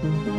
Mm-hmm.